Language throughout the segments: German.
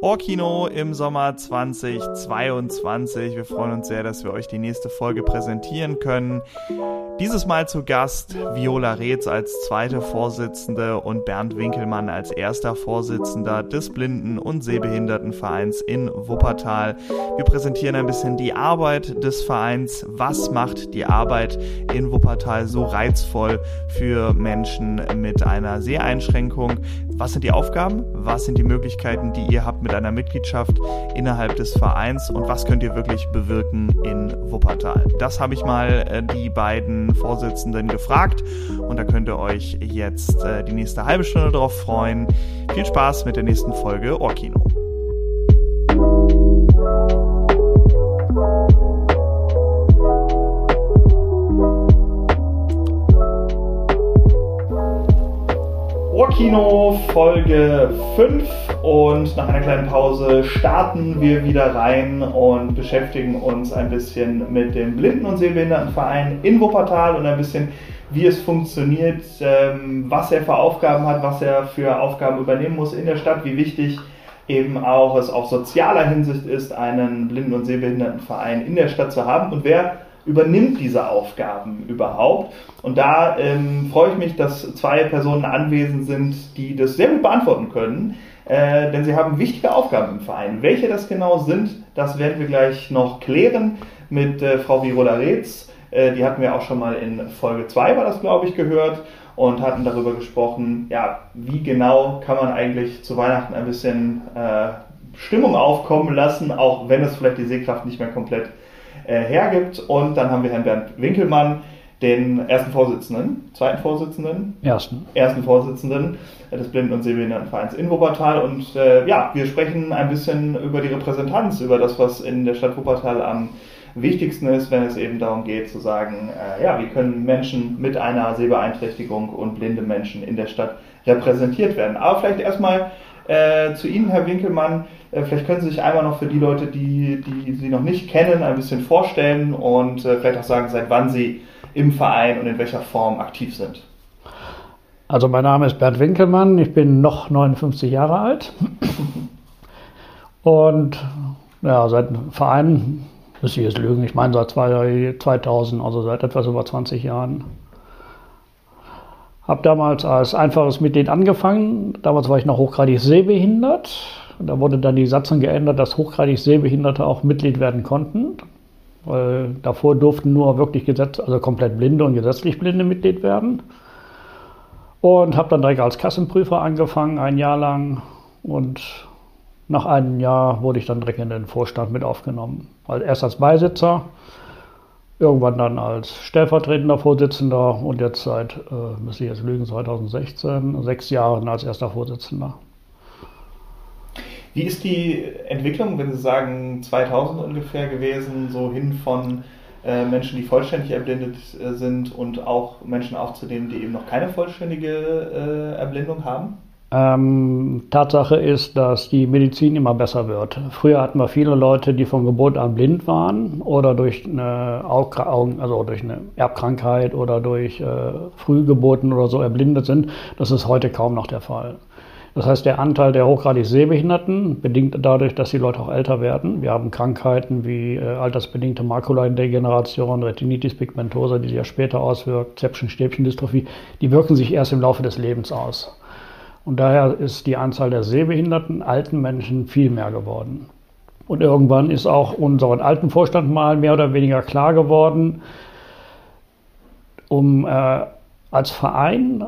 Ohrkino im Sommer 2022. Wir freuen uns sehr, dass wir euch die nächste Folge präsentieren können. Dieses Mal zu Gast Viola Reetz als zweite Vorsitzende und Bernd Winkelmann als erster Vorsitzender des Blinden- und Sehbehindertenvereins in Wuppertal. Wir präsentieren ein bisschen die Arbeit des Vereins. Was macht die Arbeit in Wuppertal so reizvoll für Menschen mit einer Seheinschränkung? Was sind die Aufgaben? Was sind die Möglichkeiten, die ihr habt mit einer Mitgliedschaft innerhalb des Vereins? Und was könnt ihr wirklich bewirken in Wuppertal? Das habe ich mal äh, die beiden Vorsitzenden gefragt. Und da könnt ihr euch jetzt äh, die nächste halbe Stunde drauf freuen. Viel Spaß mit der nächsten Folge Ohrkino. Ohrkino Folge 5 und nach einer kleinen Pause starten wir wieder rein und beschäftigen uns ein bisschen mit dem Blinden- und Sehbehindertenverein in Wuppertal und ein bisschen, wie es funktioniert, ähm, was er für Aufgaben hat, was er für Aufgaben übernehmen muss in der Stadt, wie wichtig eben auch es auf sozialer Hinsicht ist, einen Blinden- und Sehbehindertenverein in der Stadt zu haben und wer übernimmt diese Aufgaben überhaupt? Und da ähm, freue ich mich, dass zwei Personen anwesend sind, die das sehr gut beantworten können, äh, denn sie haben wichtige Aufgaben im Verein. Welche das genau sind, das werden wir gleich noch klären mit äh, Frau Virola Reetz. Äh, die hatten wir auch schon mal in Folge 2, war das glaube ich, gehört und hatten darüber gesprochen, ja, wie genau kann man eigentlich zu Weihnachten ein bisschen äh, Stimmung aufkommen lassen, auch wenn es vielleicht die Sehkraft nicht mehr komplett äh, hergibt. Und dann haben wir Herrn Bernd Winkelmann, den ersten Vorsitzenden, zweiten Vorsitzenden, ersten, ersten Vorsitzenden des Blinden- und Sehbehindertenvereins in Wuppertal. Und äh, ja, wir sprechen ein bisschen über die Repräsentanz, über das, was in der Stadt Wuppertal am wichtigsten ist, wenn es eben darum geht zu sagen, äh, ja, wie können Menschen mit einer Sehbeeinträchtigung und blinde Menschen in der Stadt repräsentiert werden. Aber vielleicht erstmal äh, zu Ihnen, Herr Winkelmann. Äh, vielleicht können Sie sich einmal noch für die Leute, die, die Sie noch nicht kennen, ein bisschen vorstellen und äh, vielleicht auch sagen, seit wann Sie im Verein und in welcher Form aktiv sind. Also mein Name ist Bernd Winkelmann, ich bin noch 59 Jahre alt und ja, seit Verein, muss ich jetzt lügen, ich meine seit 2000, also seit etwas über 20 Jahren. Habe damals als einfaches Mitglied angefangen, damals war ich noch hochgradig sehbehindert. Da wurde dann die Satzung geändert, dass hochgradig Sehbehinderte auch Mitglied werden konnten. Weil davor durften nur wirklich Gesetz, also komplett Blinde und gesetzlich Blinde Mitglied werden. Und habe dann direkt als Kassenprüfer angefangen, ein Jahr lang. Und nach einem Jahr wurde ich dann direkt in den Vorstand mit aufgenommen. Also erst als Beisitzer, irgendwann dann als stellvertretender Vorsitzender und jetzt seit, äh, müsste ich jetzt lügen, 2016, sechs Jahren als erster Vorsitzender. Wie ist die Entwicklung, wenn Sie sagen 2000 ungefähr gewesen, so hin von äh, Menschen, die vollständig erblindet äh, sind und auch Menschen aufzunehmen, die eben noch keine vollständige äh, Erblindung haben? Ähm, Tatsache ist, dass die Medizin immer besser wird. Früher hatten wir viele Leute, die von Geburt an blind waren oder durch eine, Augen, also durch eine Erbkrankheit oder durch äh, Frühgeburten oder so erblindet sind. Das ist heute kaum noch der Fall. Das heißt, der Anteil der hochgradig Sehbehinderten, bedingt dadurch, dass die Leute auch älter werden. Wir haben Krankheiten wie äh, altersbedingte Makuladegeneration, Retinitis pigmentosa, die sich ja später auswirkt, Zäpfchen-Stäbchen-Dystrophie, die wirken sich erst im Laufe des Lebens aus. Und daher ist die Anzahl der sehbehinderten alten Menschen viel mehr geworden. Und irgendwann ist auch unseren alten Vorstand mal mehr oder weniger klar geworden, um äh, als Verein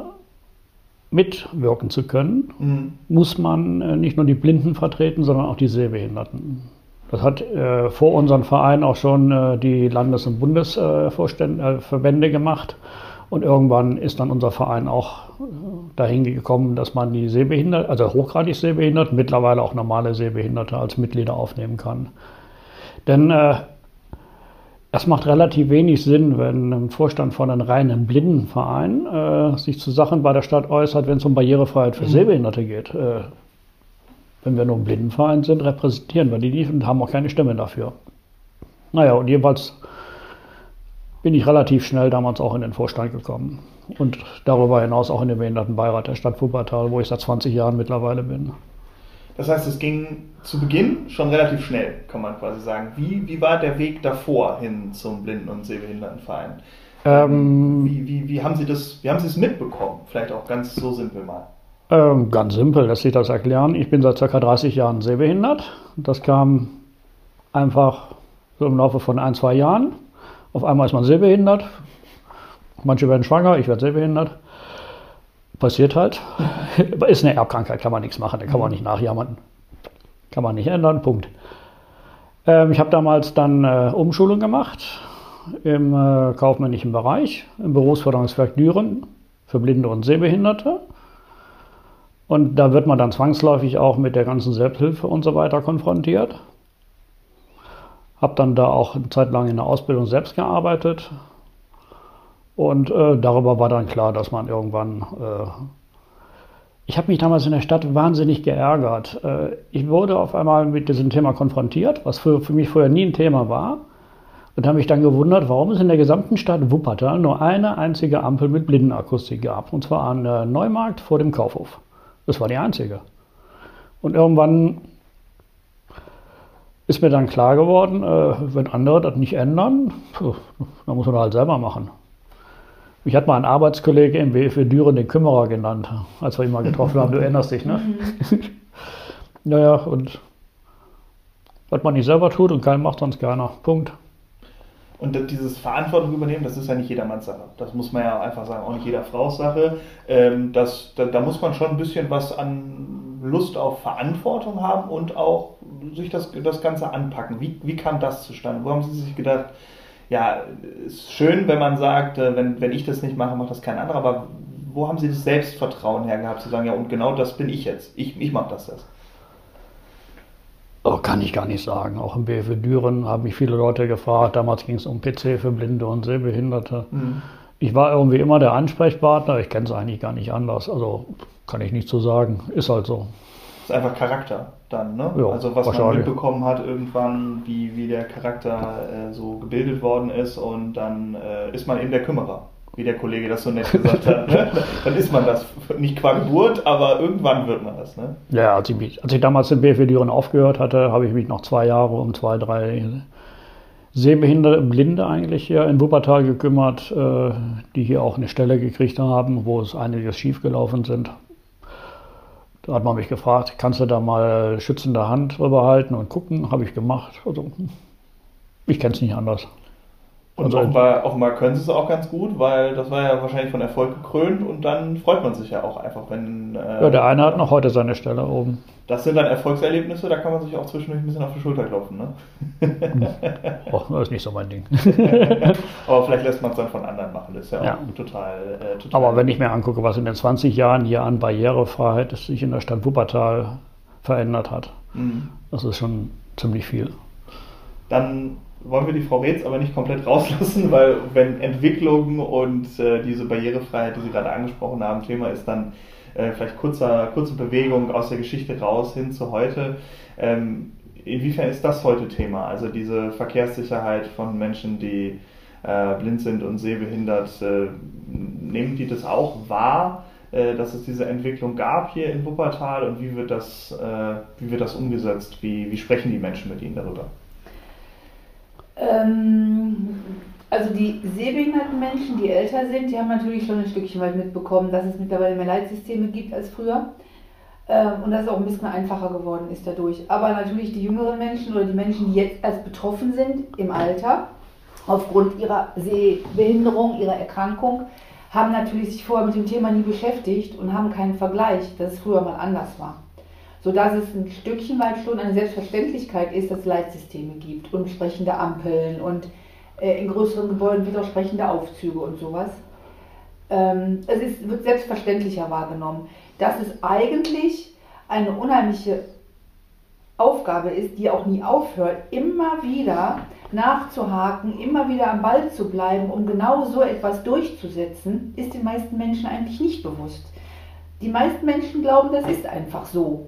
mitwirken zu können, mhm. muss man äh, nicht nur die Blinden vertreten, sondern auch die Sehbehinderten. Das hat äh, vor unserem Verein auch schon äh, die Landes- und Bundesverbände äh, gemacht. Und irgendwann ist dann unser Verein auch äh, dahin gekommen, dass man die Sehbehinderten, also hochgradig Sehbehinderten, mittlerweile auch normale Sehbehinderte als Mitglieder aufnehmen kann. Denn äh, es macht relativ wenig Sinn, wenn ein Vorstand von einem reinen Blindenverein äh, sich zu Sachen bei der Stadt äußert, wenn es um Barrierefreiheit für mhm. Sehbehinderte geht. Äh, wenn wir nur ein Blindenverein sind, repräsentieren wir die nicht und haben auch keine Stimme dafür. Naja, und jedenfalls bin ich relativ schnell damals auch in den Vorstand gekommen. und darüber hinaus auch in dem Behindertenbeirat der Stadt Wuppertal, wo ich seit 20 Jahren mittlerweile bin. Das heißt, es ging zu Beginn schon relativ schnell, kann man quasi sagen. Wie, wie war der Weg davor hin zum Blinden- und Sehbehindertenverein? Ähm, wie, wie, wie, haben Sie das, wie haben Sie es mitbekommen? Vielleicht auch ganz so simpel mal. Ähm, ganz simpel, lässt sich das erklären. Ich bin seit ca. 30 Jahren sehbehindert. Das kam einfach so im Laufe von ein, zwei Jahren. Auf einmal ist man sehbehindert. Manche werden schwanger, ich werde sehbehindert. Passiert halt. Ist eine Erbkrankheit, kann man nichts machen, da kann man nicht nachjammern. Kann man nicht ändern, Punkt. Ähm, ich habe damals dann äh, Umschulung gemacht im äh, kaufmännischen Bereich, im Berufsförderungswerk Düren für Blinde und Sehbehinderte. Und da wird man dann zwangsläufig auch mit der ganzen Selbsthilfe und so weiter konfrontiert. Habe dann da auch eine Zeit lang in der Ausbildung selbst gearbeitet. Und äh, darüber war dann klar, dass man irgendwann... Äh, ich habe mich damals in der Stadt wahnsinnig geärgert. Äh, ich wurde auf einmal mit diesem Thema konfrontiert, was für, für mich vorher nie ein Thema war. Und habe mich dann gewundert, warum es in der gesamten Stadt Wuppertal nur eine einzige Ampel mit Blindenakustik gab. Und zwar an der Neumarkt vor dem Kaufhof. Das war die einzige. Und irgendwann ist mir dann klar geworden, äh, wenn andere das nicht ändern, pf, dann muss man halt selber machen. Mich hat mal ein Arbeitskollege im BFW Düren den Kümmerer genannt, als wir ihn mal getroffen haben. Du erinnerst dich, ne? Mhm. naja, und was man nicht selber tut und keinen macht sonst keiner. Punkt. Und dieses Verantwortung übernehmen, das ist ja nicht jedermanns Sache. Das muss man ja einfach sagen, auch nicht jeder Frau's Sache. Ähm, das, da, da, muss man schon ein bisschen was an Lust auf Verantwortung haben und auch sich das, das Ganze anpacken. Wie, wie kam das zustande? Wo haben Sie sich gedacht, ja, ist schön, wenn man sagt, äh, wenn, wenn ich das nicht mache, macht das kein anderer, aber wo haben Sie das Selbstvertrauen hergehabt, zu sagen, ja, und genau das bin ich jetzt. Ich, ich mache das jetzt. Oh, kann ich gar nicht sagen. Auch im BFW Düren haben mich viele Leute gefragt. Damals ging es um PC für Blinde und Sehbehinderte. Mhm. Ich war irgendwie immer der Ansprechpartner. Ich kenne es eigentlich gar nicht anders. Also kann ich nicht so sagen. Ist halt so. Das ist einfach Charakter dann, ne? Ja, also was man mitbekommen hat irgendwann, wie, wie der Charakter äh, so gebildet worden ist und dann äh, ist man eben der Kümmerer wie der Kollege das so nett gesagt hat. Ne? Dann ist man das. Nicht qua Geburt, aber irgendwann wird man das. Ne? Ja, als ich, mich, als ich damals in BFW Düren aufgehört hatte, habe ich mich noch zwei Jahre um zwei, drei sehbehinderte Blinde eigentlich hier in Wuppertal gekümmert, äh, die hier auch eine Stelle gekriegt haben, wo es einiges schiefgelaufen sind. Da hat man mich gefragt, kannst du da mal schützende Hand drüber halten und gucken? Habe ich gemacht. Also, ich kenne es nicht anders. Und also offenbar, offenbar können sie es auch ganz gut, weil das war ja wahrscheinlich von Erfolg gekrönt und dann freut man sich ja auch einfach, wenn. Äh, ja, der eine hat noch heute seine Stelle oben. Das sind dann Erfolgserlebnisse, da kann man sich auch zwischendurch ein bisschen auf die Schulter klopfen, ne? Och, das ist nicht so mein Ding. Aber vielleicht lässt man es dann von anderen machen, das ist ja, ja. auch total, äh, total. Aber wenn ich mir angucke, was in den 20 Jahren hier an Barrierefreiheit sich in der Stadt Wuppertal verändert hat, mhm. das ist schon ziemlich viel. Dann wollen wir die Frau Reetz aber nicht komplett rauslassen, weil wenn Entwicklung und äh, diese Barrierefreiheit, die Sie gerade angesprochen haben, Thema ist, dann äh, vielleicht kurzer, kurze Bewegung aus der Geschichte raus hin zu heute. Ähm, inwiefern ist das heute Thema? Also diese Verkehrssicherheit von Menschen, die äh, blind sind und sehbehindert, äh, nehmen die das auch wahr? Äh, dass es diese Entwicklung gab hier in Wuppertal und wie wird das, äh, wie wird das umgesetzt? Wie, wie sprechen die Menschen mit Ihnen darüber? Ähm, also die sehbehinderten Menschen, die älter sind, die haben natürlich schon ein Stückchen weit mitbekommen, dass es mittlerweile mehr Leitsysteme gibt als früher. Ähm, und dass es auch ein bisschen einfacher geworden ist dadurch. Aber natürlich die jüngeren Menschen oder die Menschen, die jetzt erst betroffen sind im Alter, aufgrund ihrer Sehbehinderung, ihrer Erkrankung, haben natürlich sich vorher mit dem Thema nie beschäftigt und haben keinen Vergleich, dass es früher mal anders war sodass es ein Stückchen weit schon eine Selbstverständlichkeit ist, dass es Leitsysteme gibt und sprechende Ampeln und äh, in größeren Gebäuden wieder sprechende Aufzüge und sowas. Ähm, es ist, wird selbstverständlicher wahrgenommen. Dass es eigentlich eine unheimliche Aufgabe ist, die auch nie aufhört, immer wieder nachzuhaken, immer wieder am Ball zu bleiben, um genau so etwas durchzusetzen, ist den meisten Menschen eigentlich nicht bewusst. Die meisten Menschen glauben, das ist einfach so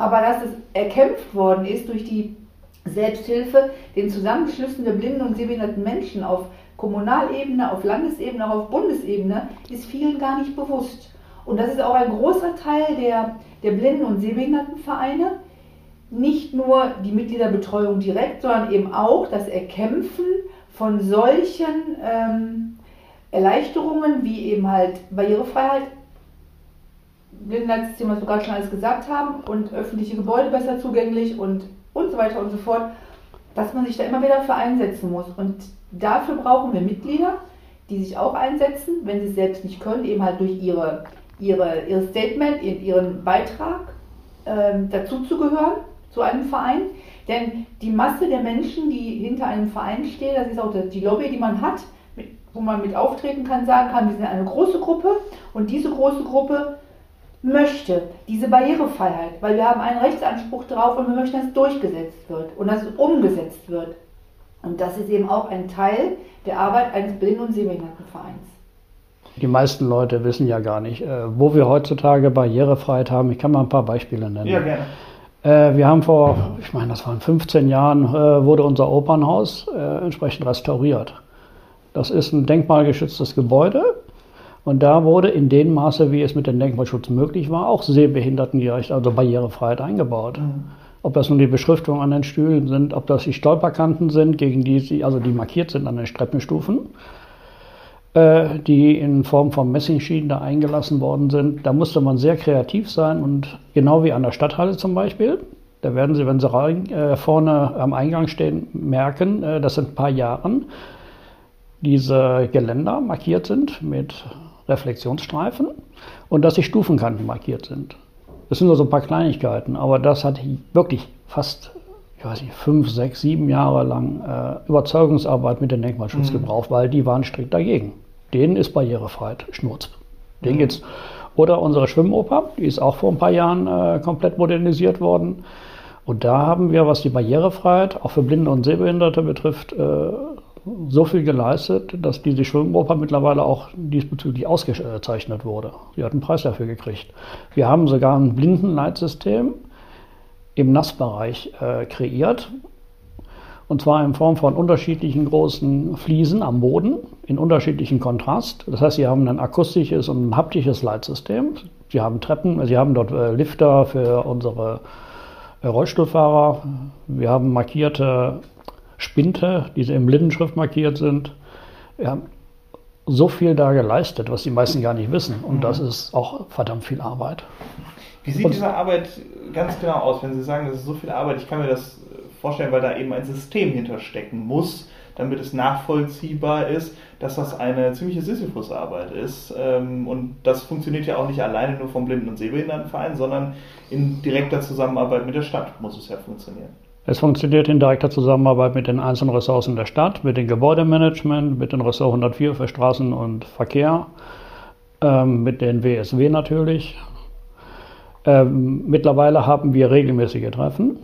aber dass es erkämpft worden ist durch die Selbsthilfe, den Zusammenschlüssen der blinden und sehbehinderten Menschen auf Kommunalebene, auf Landesebene, auch auf Bundesebene, ist vielen gar nicht bewusst. Und das ist auch ein großer Teil der, der Blinden- und Sehbehindertenvereine. Nicht nur die Mitgliederbetreuung direkt, sondern eben auch das Erkämpfen von solchen ähm, Erleichterungen wie eben halt Barrierefreiheit, Blindenleitsystem, was wir gerade schon alles gesagt haben, und öffentliche Gebäude besser zugänglich und, und so weiter und so fort, dass man sich da immer wieder für einsetzen muss. Und dafür brauchen wir Mitglieder, die sich auch einsetzen, wenn sie es selbst nicht können, eben halt durch ihre, ihre, ihr Statement, ihren Beitrag ähm, dazu zu gehören, zu einem Verein. Denn die Masse der Menschen, die hinter einem Verein stehen, das ist auch die Lobby, die man hat, wo man mit auftreten kann, sagen kann, wir sind eine große Gruppe und diese große Gruppe möchte diese Barrierefreiheit, weil wir haben einen Rechtsanspruch drauf und wir möchten, dass es durchgesetzt wird und dass es umgesetzt wird. Und das ist eben auch ein Teil der Arbeit eines Blinden- und Sehbehindertenvereins. Die meisten Leute wissen ja gar nicht, äh, wo wir heutzutage Barrierefreiheit haben. Ich kann mal ein paar Beispiele nennen. Ja, gerne. Äh, wir haben vor, ich meine, das waren 15 Jahren, äh, wurde unser Opernhaus entsprechend restauriert. Das ist ein denkmalgeschütztes Gebäude. Und da wurde in dem Maße, wie es mit dem Denkmalschutz möglich war, auch sehbehindertengerecht, also Barrierefreiheit eingebaut. Mhm. Ob das nun die Beschriftungen an den Stühlen sind, ob das die Stolperkanten sind, gegen die sie, also die markiert sind an den Treppenstufen, äh, die in Form von Messingschienen da eingelassen worden sind. Da musste man sehr kreativ sein und genau wie an der Stadthalle zum Beispiel, da werden Sie, wenn Sie rein, äh, vorne am Eingang stehen, merken, äh, dass in ein paar Jahren diese Geländer markiert sind mit Reflexionsstreifen und dass die Stufenkanten markiert sind. Das sind nur so ein paar Kleinigkeiten, aber das hat wirklich fast, ich weiß nicht, fünf, sechs, sieben Jahre lang äh, Überzeugungsarbeit mit dem Denkmalschutz mhm. gebraucht, weil die waren strikt dagegen. Denen ist Barrierefreiheit Schnurz. Den mhm. geht's. Oder unsere Schwimmoper, die ist auch vor ein paar Jahren äh, komplett modernisiert worden. Und da haben wir, was die Barrierefreiheit auch für Blinde und Sehbehinderte betrifft, äh, so viel geleistet, dass diese Schwimmoper mittlerweile auch diesbezüglich ausgezeichnet wurde. Sie hat einen Preis dafür gekriegt. Wir haben sogar ein Blindenleitsystem im Nassbereich äh, kreiert. Und zwar in Form von unterschiedlichen großen Fliesen am Boden in unterschiedlichen Kontrast. Das heißt, Sie haben ein akustisches und ein haptisches Leitsystem. Sie haben Treppen, Sie haben dort äh, Lifter für unsere äh, Rollstuhlfahrer. Wir haben markierte Spinte, die im Blindenschrift markiert sind. Wir haben so viel da geleistet, was die meisten gar nicht wissen. Und mhm. das ist auch verdammt viel Arbeit. Wie sieht Und, diese Arbeit ganz genau aus, wenn Sie sagen, das ist so viel Arbeit? Ich kann mir das vorstellen, weil da eben ein System hinterstecken muss, damit es nachvollziehbar ist, dass das eine ziemliche Sisyphus-Arbeit ist. Ähm, und das funktioniert ja auch nicht alleine nur vom Blinden- und Sehbehindertenverein, sondern in direkter Zusammenarbeit mit der Stadt muss es ja funktionieren. Es funktioniert in direkter Zusammenarbeit mit den einzelnen Ressourcen der Stadt, mit dem Gebäudemanagement, mit dem Ressort 104 für Straßen und Verkehr, ähm, mit den WSW natürlich. Ähm, mittlerweile haben wir regelmäßige Treffen.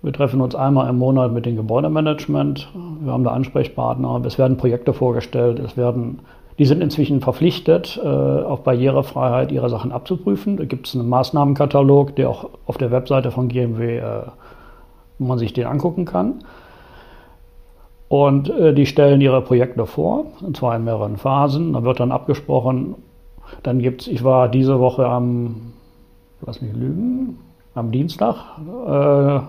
Wir treffen uns einmal im Monat mit dem Gebäudemanagement. Wir haben da Ansprechpartner. Es werden Projekte vorgestellt. Es werden, die sind inzwischen verpflichtet, äh, auf Barrierefreiheit ihre Sachen abzuprüfen. Da gibt es einen Maßnahmenkatalog, der auch auf der Webseite von GMW äh, wo man sich den angucken kann. Und äh, die stellen ihre Projekte vor, und zwar in mehreren Phasen. Da wird dann abgesprochen. Dann gibt es, ich war diese Woche am, lass mich lügen, am Dienstag äh,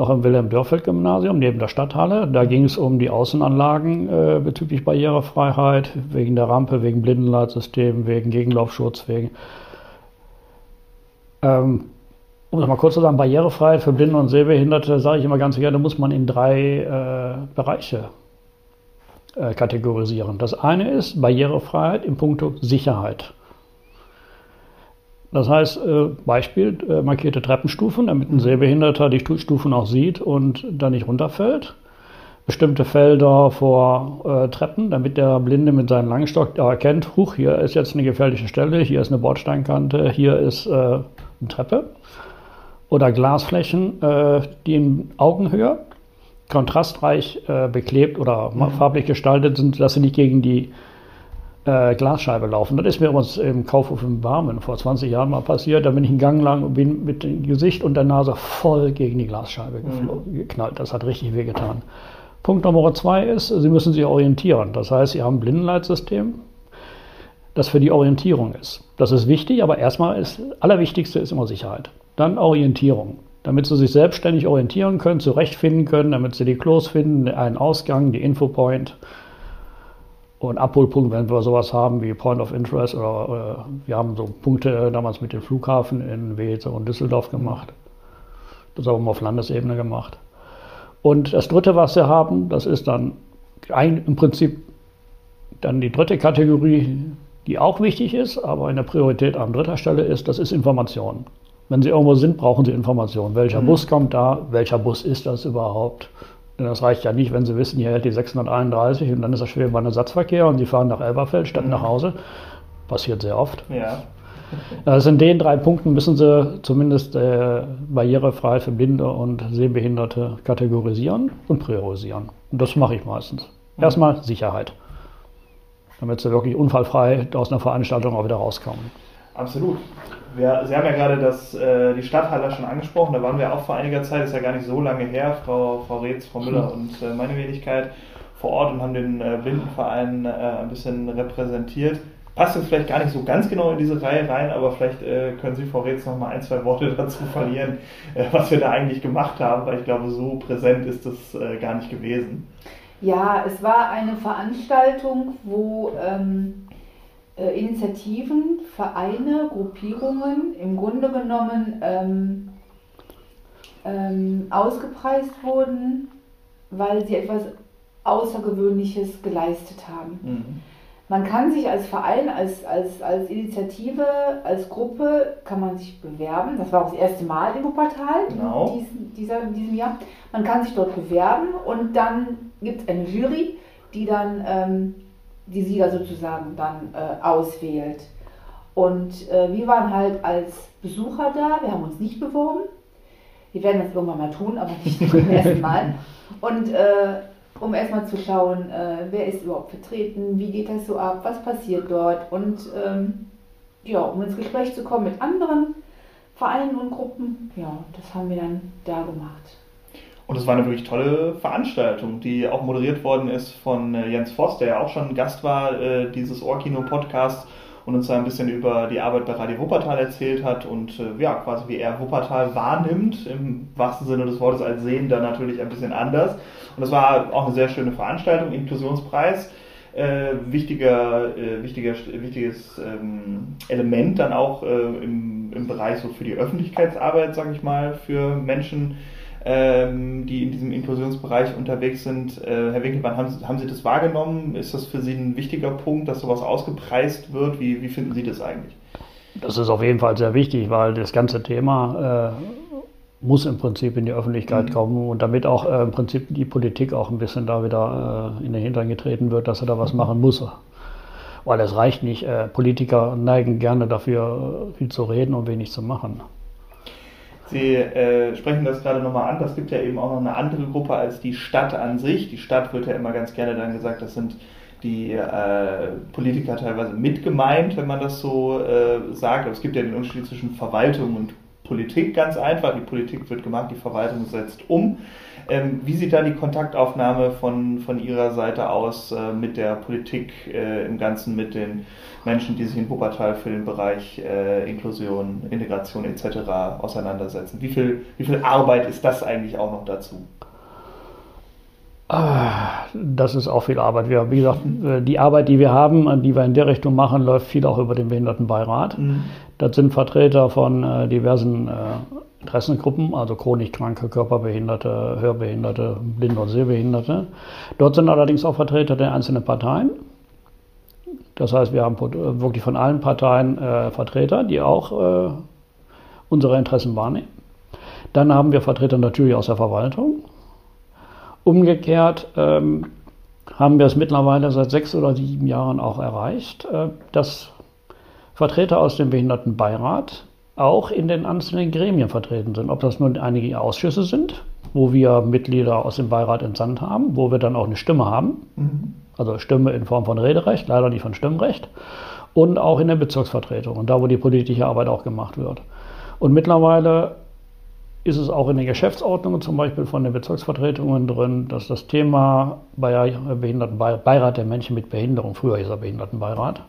noch im Wilhelm-Dörfeld-Gymnasium neben der Stadthalle. Da ging es um die Außenanlagen äh, bezüglich Barrierefreiheit, wegen der Rampe, wegen Blindenleitsystem, wegen Gegenlaufschutz, wegen. Ähm, um das mal kurz zu sagen, Barrierefreiheit für Blinde und Sehbehinderte, sage ich immer ganz gerne, muss man in drei äh, Bereiche äh, kategorisieren. Das eine ist Barrierefreiheit im Punkto Sicherheit. Das heißt, äh, Beispiel, äh, markierte Treppenstufen, damit ein Sehbehinderter die Stufen auch sieht und da nicht runterfällt. Bestimmte Felder vor äh, Treppen, damit der Blinde mit seinem Langstock erkennt, huch, hier ist jetzt eine gefährliche Stelle, hier ist eine Bordsteinkante, hier ist äh, eine Treppe oder Glasflächen, äh, die in Augenhöhe kontrastreich äh, beklebt oder mhm. farblich gestaltet sind, dass sie nicht gegen die äh, Glasscheibe laufen. Das ist mir übrigens im Kaufhof in Barmen vor 20 Jahren mal passiert. Da bin ich einen Gang lang und bin mit dem Gesicht und der Nase voll gegen die Glasscheibe mhm. geknallt. Das hat richtig wehgetan. Punkt Nummer zwei ist, Sie müssen sich orientieren. Das heißt, Sie haben ein Blindenleitsystem, das für die Orientierung ist. Das ist wichtig, aber erstmal ist, allerwichtigste ist immer Sicherheit. Dann Orientierung. Damit Sie sich selbstständig orientieren können, zurechtfinden können, damit Sie die Klos finden, einen Ausgang, die Infopoint und Abholpunkt, wenn wir sowas haben wie Point of Interest oder, oder wir haben so Punkte damals mit dem Flughafen in Weze und Düsseldorf gemacht. Das haben wir auf Landesebene gemacht. Und das dritte, was wir haben, das ist dann ein, im Prinzip dann die dritte Kategorie, die auch wichtig ist, aber in der Priorität an dritter Stelle ist, das ist Information. Wenn Sie irgendwo sind, brauchen Sie Informationen. Welcher mhm. Bus kommt da? Welcher Bus ist das überhaupt? Denn das reicht ja nicht, wenn Sie wissen, hier hält die 631 und dann ist das Schwebebahnnersatzverkehr und Sie fahren nach Elberfeld statt mhm. nach Hause. Passiert sehr oft. Ja. Also in den drei Punkten müssen Sie zumindest äh, barrierefrei für Blinde und Sehbehinderte kategorisieren und priorisieren. Und das mache ich meistens. Mhm. Erstmal Sicherheit, damit Sie wirklich unfallfrei aus einer Veranstaltung auch wieder rauskommen. Absolut. Wir, Sie haben ja gerade das, äh, die Stadthalle schon angesprochen, da waren wir auch vor einiger Zeit, ist ja gar nicht so lange her, Frau, Frau Reetz, Frau Müller mhm. und äh, meine Wenigkeit vor Ort und haben den äh, Blindenverein äh, ein bisschen repräsentiert. Passt jetzt vielleicht gar nicht so ganz genau in diese Reihe rein, aber vielleicht äh, können Sie, Frau Reetz, noch mal ein, zwei Worte dazu verlieren, äh, was wir da eigentlich gemacht haben, weil ich glaube, so präsent ist das gar nicht gewesen. Ja, es war eine Veranstaltung, wo ähm, äh, Initiativen, Vereine, Gruppierungen im Grunde genommen ähm, ähm, ausgepreist wurden, weil sie etwas Außergewöhnliches geleistet haben. Mhm. Man kann sich als Verein, als, als, als Initiative, als Gruppe, kann man sich bewerben. Das war auch das erste Mal im Wuppertal genau. in, diesem, dieser, in diesem Jahr. Man kann sich dort bewerben und dann gibt es eine Jury, die dann ähm, die Sieger sozusagen dann äh, auswählt. Und äh, wir waren halt als Besucher da, wir haben uns nicht beworben. Wir werden das irgendwann mal tun, aber nicht zum ersten Mal. Und äh, um erstmal zu schauen, äh, wer ist überhaupt vertreten, wie geht das so ab, was passiert dort und ähm, ja, um ins Gespräch zu kommen mit anderen Vereinen und Gruppen, ja, das haben wir dann da gemacht. Und es war eine wirklich tolle Veranstaltung, die auch moderiert worden ist von äh, Jens Voss, der ja auch schon Gast war äh, dieses Ohrkino-Podcasts und uns da ein bisschen über die Arbeit bei Radio Wuppertal erzählt hat und äh, ja, quasi wie er Wuppertal wahrnimmt, im wahrsten Sinne des Wortes als Sehender natürlich ein bisschen anders. Und das war auch eine sehr schöne Veranstaltung, Inklusionspreis. Äh, wichtiger, äh, wichtiger, wichtiges ähm, Element dann auch äh, im, im Bereich so für die Öffentlichkeitsarbeit, sage ich mal, für Menschen, ähm, die in diesem Inklusionsbereich unterwegs sind. Äh, Herr Winkelmann, haben, haben, Sie das wahrgenommen? Ist das für Sie ein wichtiger Punkt, dass sowas ausgepreist wird? Wie, wie finden Sie das eigentlich? Das ist auf jeden Fall sehr wichtig, weil das ganze Thema äh, muss im Prinzip in die Öffentlichkeit mhm. kommen und damit auch äh, im Prinzip die Politik auch ein bisschen da wieder äh, in den Hintern getreten wird, dass er da was machen muss. Weil es reicht nicht, äh, Politiker neigen gerne dafür, äh, viel zu reden und wenig zu machen. Sie äh, sprechen das gerade nochmal an, das gibt ja eben auch noch eine andere Gruppe als die Stadt an sich. Die Stadt wird ja immer ganz gerne dann gesagt, das sind die äh, Politiker teilweise mitgemeint, wenn man das so äh, sagt. Aber es gibt ja den Unterschied zwischen Verwaltung und Politik ganz einfach. Die Politik wird gemacht, die Verwaltung setzt um. Ähm, wie sieht da die Kontaktaufnahme von, von Ihrer Seite aus äh, mit der Politik äh, im Ganzen, mit den Menschen, die sich in Wuppertal für den Bereich äh, Inklusion, Integration etc. auseinandersetzen? Wie viel, wie viel Arbeit ist das eigentlich auch noch dazu? Ah, das ist auch viel Arbeit. Wir, wie gesagt, äh, die Arbeit, die wir haben, die wir in der Richtung machen, läuft viel auch über den Behindertenbeirat. Mhm. Das sind Vertreter von äh, diversen äh, Interessengruppen, also chronisch kranke, Körperbehinderte, Hörbehinderte, Blinde und Sehbehinderte. Dort sind allerdings auch Vertreter der einzelnen Parteien. Das heißt, wir haben wirklich von allen Parteien äh, Vertreter, die auch äh, unsere Interessen wahrnehmen. Dann haben wir Vertreter natürlich aus der Verwaltung. Umgekehrt ähm, haben wir es mittlerweile seit sechs oder sieben Jahren auch erreicht, äh, dass Vertreter aus dem Behindertenbeirat auch in den einzelnen Gremien vertreten sind. Ob das nun einige Ausschüsse sind, wo wir Mitglieder aus dem Beirat entsandt haben, wo wir dann auch eine Stimme haben, mhm. also Stimme in Form von Rederecht, leider nicht von Stimmrecht, und auch in der Bezirksvertretung und da, wo die politische Arbeit auch gemacht wird. Und mittlerweile ist es auch in den Geschäftsordnungen zum Beispiel von den Bezirksvertretungen drin, dass das Thema Behindertenbeirat der Menschen mit Behinderung, früher hieß er Behindertenbeirat,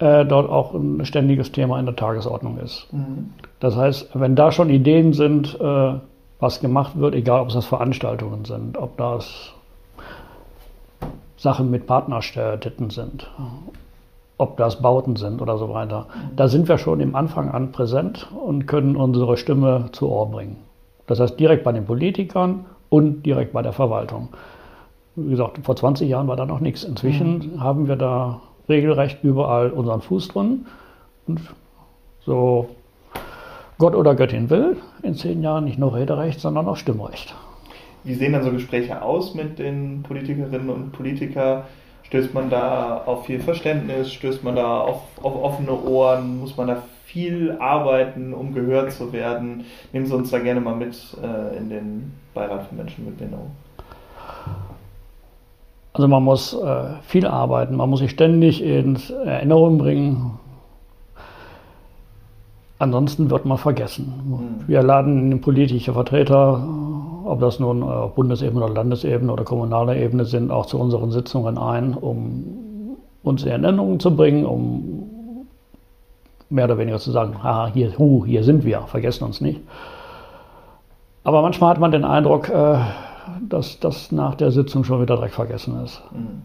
äh, dort auch ein ständiges Thema in der Tagesordnung ist. Mhm. Das heißt, wenn da schon Ideen sind, äh, was gemacht wird, egal ob es das Veranstaltungen sind, ob das Sachen mit Partnerstädten sind, ob das Bauten sind oder so weiter. Da sind wir schon im Anfang an präsent und können unsere Stimme zu Ohr bringen. Das heißt direkt bei den Politikern und direkt bei der Verwaltung. Wie gesagt, vor 20 Jahren war da noch nichts. Inzwischen mhm. haben wir da regelrecht überall unseren Fuß drin. Und so Gott oder Göttin will, in zehn Jahren nicht nur Rederecht, sondern auch Stimmrecht. Wie sehen dann so Gespräche aus mit den Politikerinnen und Politikern? Stößt man da auf viel Verständnis? Stößt man da auf, auf offene Ohren? Muss man da viel arbeiten, um gehört zu werden? Nehmen Sie uns da gerne mal mit äh, in den Beirat für Menschen mit Behinderung. Also man muss äh, viel arbeiten, man muss sich ständig in Erinnerung bringen, Ansonsten wird man vergessen. Mhm. Wir laden politische Vertreter, ob das nun auf Bundesebene oder Landesebene oder kommunaler Ebene sind, auch zu unseren Sitzungen ein, um uns in Erinnerung zu bringen, um mehr oder weniger zu sagen, haha, hier, hu, hier sind wir, vergessen uns nicht. Aber manchmal hat man den Eindruck, äh, dass das nach der Sitzung schon wieder direkt vergessen ist. Mhm.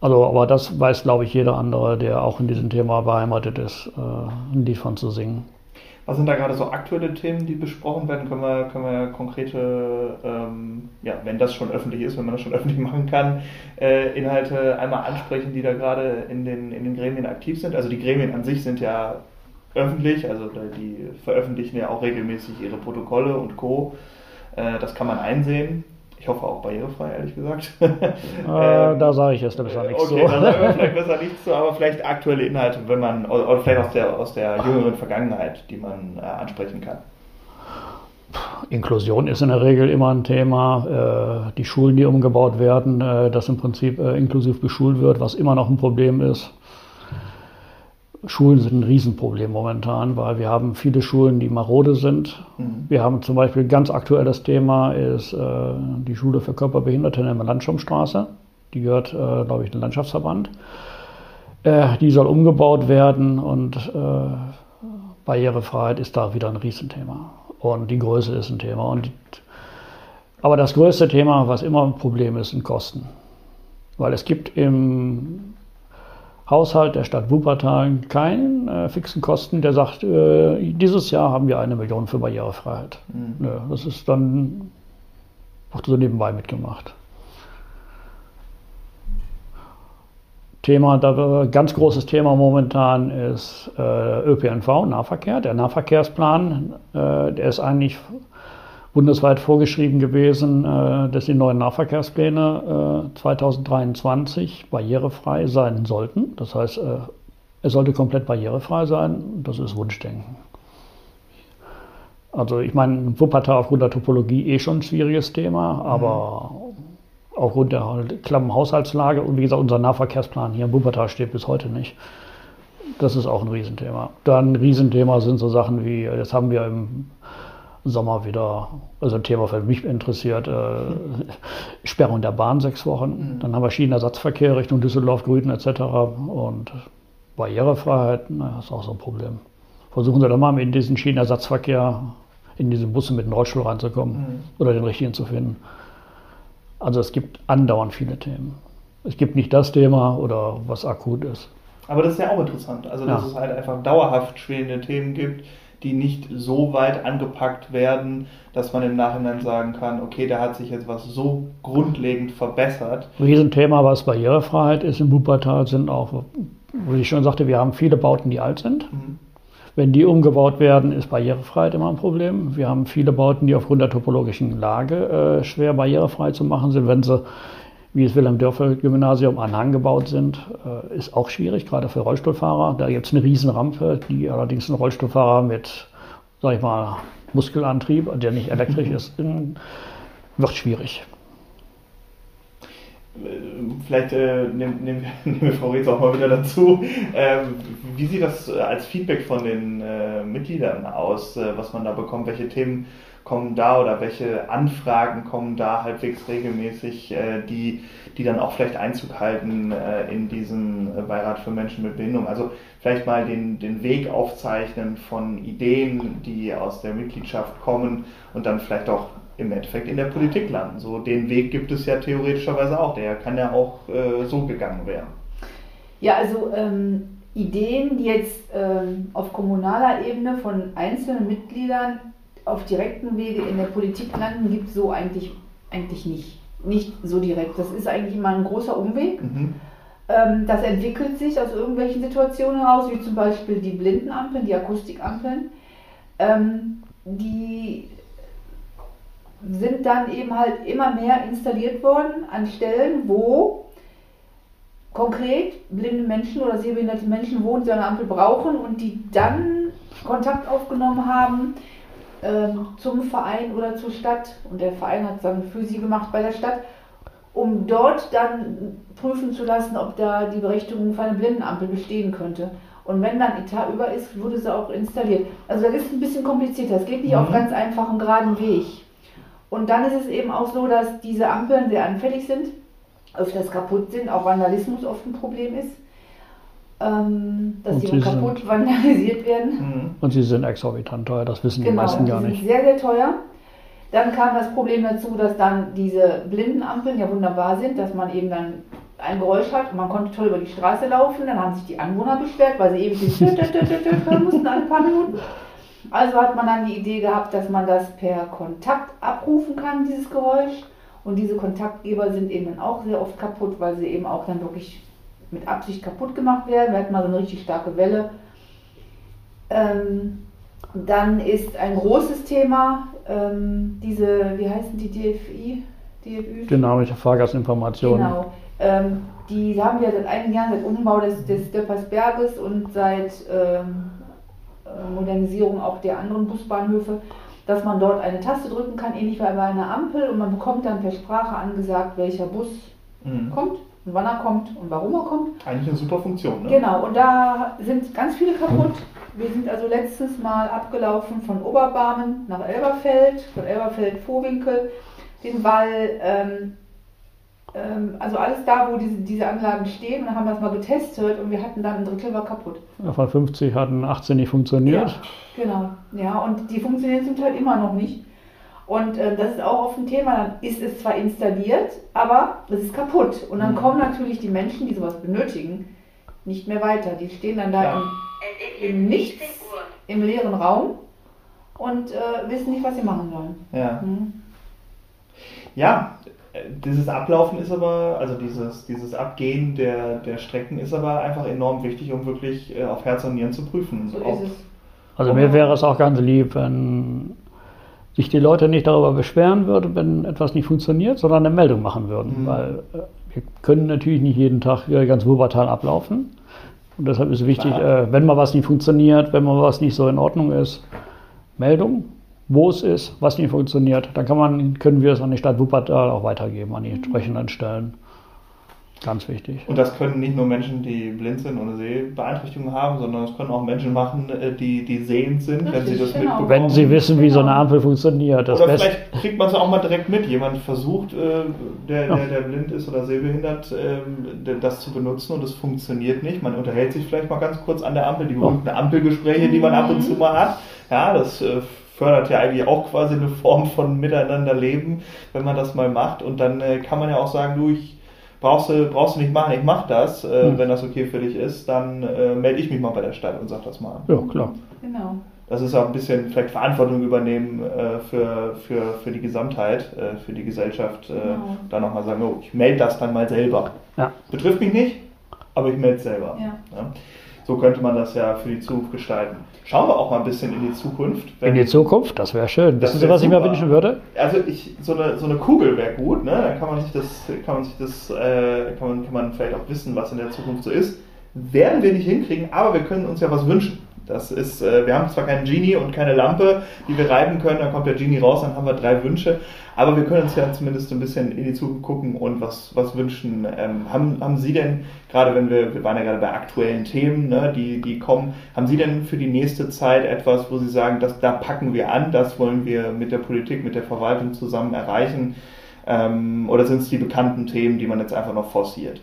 Also, aber das weiß, glaube ich, jeder andere, der auch in diesem Thema beheimatet ist, äh, ein Lied von zu singen. Was sind da gerade so aktuelle Themen, die besprochen werden? Können wir, können wir konkrete, ähm, ja, wenn das schon öffentlich ist, wenn man das schon öffentlich machen kann, äh, Inhalte einmal ansprechen, die da gerade in den, in den Gremien aktiv sind? Also die Gremien an sich sind ja öffentlich, also die veröffentlichen ja auch regelmäßig ihre Protokolle und Co. Äh, das kann man einsehen. Ich hoffe auch barrierefrei, ehrlich gesagt. Äh, ähm, da sage ich jetzt besser nichts okay, zu. Okay, da sagen wir vielleicht besser nichts zu, aber vielleicht aktuelle Inhalte, wenn man, oder vielleicht aus der, aus der jüngeren Vergangenheit, die man äh, ansprechen kann. Inklusion ist in der Regel immer ein Thema. Äh, die Schulen, die umgebaut werden, äh, dass im Prinzip inklusiv beschult wird, was immer noch ein Problem ist. Schulen sind ein Riesenproblem momentan, weil wir haben viele Schulen, die marode sind. Mhm. Wir haben zum Beispiel ein ganz aktuelles Thema ist äh, die Schule für Körperbehinderte in der Landschirmstraße. Die gehört, äh, glaube ich, dem Landschaftsverband. Äh, die soll umgebaut werden und äh, Barrierefreiheit ist da wieder ein Riesenthema. Und die Größe ist ein Thema. Und, aber das größte Thema, was immer ein Problem ist, sind Kosten. Weil es gibt im Haushalt der Stadt Wuppertal keinen äh, fixen Kosten, der sagt, äh, dieses Jahr haben wir eine Million für Barrierefreiheit. Mhm. Ja, das ist dann, wird so nebenbei mitgemacht. Thema, ganz großes Thema momentan ist äh, ÖPNV, Nahverkehr. Der Nahverkehrsplan, äh, der ist eigentlich bundesweit vorgeschrieben gewesen, äh, dass die neuen Nahverkehrspläne 2023 äh, barrierefrei sein sollten. Das heißt, äh, es sollte komplett barrierefrei sein. Das ist Wunschdenken. Also ich meine, Wuppertal aufgrund der Topologie eh schon ein schwieriges Thema, aber mhm. aufgrund der klammen Haushaltslage und wie gesagt, unser Nahverkehrsplan hier in Wuppertal steht bis heute nicht. Das ist auch ein Riesenthema. Dann ein Riesenthema sind so Sachen wie, jetzt haben wir im Sommer wieder, also ein Thema für mich interessiert, äh, Sperrung der Bahn sechs Wochen. Mhm. Dann haben wir Schienenersatzverkehr Richtung Düsseldorf, Grüten etc. Und Barrierefreiheit, naja, ist auch so ein Problem. Versuchen Sie doch mal in diesen Schienenersatzverkehr, in diese Busse mit dem Rollstuhl reinzukommen mhm. oder den richtigen zu finden. Also es gibt andauernd viele Themen. Es gibt nicht das Thema oder was akut ist. Aber das ist ja auch interessant. Also dass ja. es halt einfach dauerhaft schwelende Themen gibt, die nicht so weit angepackt werden, dass man im Nachhinein sagen kann, okay, da hat sich jetzt was so grundlegend verbessert. Riesenthema, was Barrierefreiheit ist im Wuppertal, sind auch, wo ich schon sagte, wir haben viele Bauten, die alt sind. Mhm. Wenn die umgebaut werden, ist Barrierefreiheit immer ein Problem. Wir haben viele Bauten, die aufgrund der topologischen Lage äh, schwer barrierefrei zu machen sind. Wenn sie wie es Wilhelm-Dörfer-Gymnasium an Hang gebaut sind, äh, ist auch schwierig, gerade für Rollstuhlfahrer. Da gibt es eine Riesenrampe, die allerdings ein Rollstuhlfahrer mit, sag ich mal, Muskelantrieb, der nicht elektrisch ist, wird schwierig. vielleicht äh, nehmen, nehmen, nehmen wir Frau Reetz auch mal wieder dazu. Ähm, wie sieht das äh, als Feedback von den äh, Mitgliedern aus, äh, was man da bekommt? Welche Themen kommen da oder welche Anfragen kommen da halbwegs regelmäßig, äh, die, die dann auch vielleicht Einzug halten äh, in diesen Beirat für Menschen mit Behinderung? Also vielleicht mal den, den Weg aufzeichnen von Ideen, die aus der Mitgliedschaft kommen und dann vielleicht auch im Endeffekt in der Politik landen. So den Weg gibt es ja theoretischerweise auch, der kann ja auch äh, so gegangen werden. Ja, also ähm, Ideen, die jetzt ähm, auf kommunaler Ebene von einzelnen Mitgliedern auf direkten Wege in der Politik landen, gibt es so eigentlich, eigentlich nicht. Nicht so direkt. Das ist eigentlich immer ein großer Umweg. Mhm. Ähm, das entwickelt sich aus irgendwelchen Situationen heraus, wie zum Beispiel die Blindenampeln, die Akustikampeln. Ähm, die sind dann eben halt immer mehr installiert worden an Stellen, wo konkret blinde Menschen oder sehbehinderte Menschen wohnen, die eine Ampel brauchen und die dann Kontakt aufgenommen haben ähm, zum Verein oder zur Stadt. Und der Verein hat es dann für sie gemacht bei der Stadt, um dort dann prüfen zu lassen, ob da die Berechtigung für eine Blindenampel bestehen könnte. Und wenn dann Etat über ist, wurde sie auch installiert. Also das ist ein bisschen komplizierter. Es geht nicht mhm. auf ganz einfachen, geraden Weg. Und dann ist es eben auch so, dass diese Ampeln sehr anfällig sind, öfters kaputt sind, auch Vandalismus oft ein Problem ist. Ähm, dass die kaputt vandalisiert werden. Mhm. Und sie sind exorbitant teuer, das wissen genau, die meisten gar nicht. Sehr, sehr teuer. Dann kam das Problem dazu, dass dann diese Blindenampeln ja wunderbar sind, dass man eben dann ein Geräusch hat und man konnte toll über die Straße laufen. Dann haben sich die Anwohner beschwert, weil sie eben hören mussten alle paar Minuten. Also hat man dann die Idee gehabt, dass man das per Kontakt abrufen kann, dieses Geräusch. Und diese Kontaktgeber sind eben dann auch sehr oft kaputt, weil sie eben auch dann wirklich mit Absicht kaputt gemacht werden. Wir hatten mal so eine richtig starke Welle. Ähm, dann ist ein großes Thema ähm, diese, wie heißen die DFI? DFÜ? Dynamische Fahrgastinformationen. Genau. Ähm, die haben wir seit einigen Jahren, seit Umbau des, des Döppersberges und seit ähm, äh, Modernisierung auch der anderen Busbahnhöfe, dass man dort eine Taste drücken kann, ähnlich wie bei einer Ampel, und man bekommt dann per Sprache angesagt, welcher Bus mhm. kommt und wann er kommt und warum er kommt. Eigentlich eine super Funktion, ne? Genau, und da sind ganz viele kaputt. Wir sind also letztes Mal abgelaufen von Oberbarmen nach Elberfeld, von Elberfeld Vorwinkel, den Wall ähm, ähm, also alles da, wo diese, diese Anlagen stehen, und haben das mal getestet und wir hatten dann ein Drittel war kaputt. Ja, von 50 hatten 18 nicht funktioniert. Ja, genau. Ja, und die funktionieren zum Teil immer noch nicht. Und äh, das ist auch oft ein Thema, dann ist es zwar installiert, aber es ist kaputt. Und dann mhm. kommen natürlich die Menschen, die sowas benötigen, nicht mehr weiter. Die stehen dann da ja. im, im Nichts, im leeren Raum und äh, wissen nicht, was sie machen sollen. Ja. Mhm. Ja, dieses Ablaufen ist aber, also dieses, dieses Abgehen der, der Strecken ist aber einfach enorm wichtig, um wirklich äh, auf Herz und Nieren zu prüfen. So ob, also mir wäre es auch ganz lieb, wenn sich die Leute nicht darüber beschweren würden, wenn etwas nicht funktioniert, sondern eine Meldung machen würden. Mhm. Weil äh, wir können natürlich nicht jeden Tag ganz Wuppertal ablaufen. Und deshalb ist wichtig, äh, wenn mal was nicht funktioniert, wenn mal was nicht so in Ordnung ist, Meldung wo es ist, was nicht funktioniert. Dann kann man, können wir es an die Stadt Wuppertal auch weitergeben, an die entsprechenden Stellen. Ganz wichtig. Und das können nicht nur Menschen, die blind sind oder Sehbeeinträchtigungen haben, sondern es können auch Menschen machen, äh, die, die sehend sind, Richtig, wenn sie das genau. mitbekommen. Wenn sie wissen, wie so eine genau. Ampel funktioniert. Das oder vielleicht kriegt man es auch mal direkt mit. Jemand versucht, äh, der, der, der blind ist oder sehbehindert, ähm, das zu benutzen und es funktioniert nicht. Man unterhält sich vielleicht mal ganz kurz an der Ampel, die berühmten Ampelgespräche, die man ab und zu mal hat. Ja, das äh, fördert ja eigentlich auch quasi eine Form von Miteinanderleben, wenn man das mal macht. Und dann äh, kann man ja auch sagen, du, ich brauchst du, brauchst du nicht machen, ich mach das, äh, hm. wenn das okay für dich ist, dann äh, melde ich mich mal bei der Stadt und sag das mal. Ja, klar. Genau. Das ist auch ein bisschen vielleicht Verantwortung übernehmen äh, für, für, für die Gesamtheit, äh, für die Gesellschaft. Äh, genau. Da nochmal sagen, oh, ich melde das dann mal selber. Ja. Betrifft mich nicht, aber ich melde es selber. Ja. Ja. So könnte man das ja für die Zukunft gestalten. Schauen wir auch mal ein bisschen in die Zukunft. in die Zukunft, das wäre schön. Wissen Sie, was super. ich mir wünschen würde? Also ich, so eine, so eine Kugel wäre gut, ne? Dann kann man sich das, kann man sich das, äh, kann, man, kann man vielleicht auch wissen, was in der Zukunft so ist. Werden wir nicht hinkriegen, aber wir können uns ja was wünschen. Das ist, äh, wir haben zwar keinen Genie und keine Lampe, die wir reiben können, dann kommt der Genie raus, dann haben wir drei Wünsche, aber wir können uns ja zumindest ein bisschen in die Zukunft gucken und was, was wünschen. Ähm, haben, haben Sie denn, gerade wenn wir, wir waren ja gerade bei aktuellen Themen, ne, die, die kommen, haben Sie denn für die nächste Zeit etwas, wo Sie sagen, dass, da packen wir an, das wollen wir mit der Politik, mit der Verwaltung zusammen erreichen? Ähm, oder sind es die bekannten Themen, die man jetzt einfach noch forciert?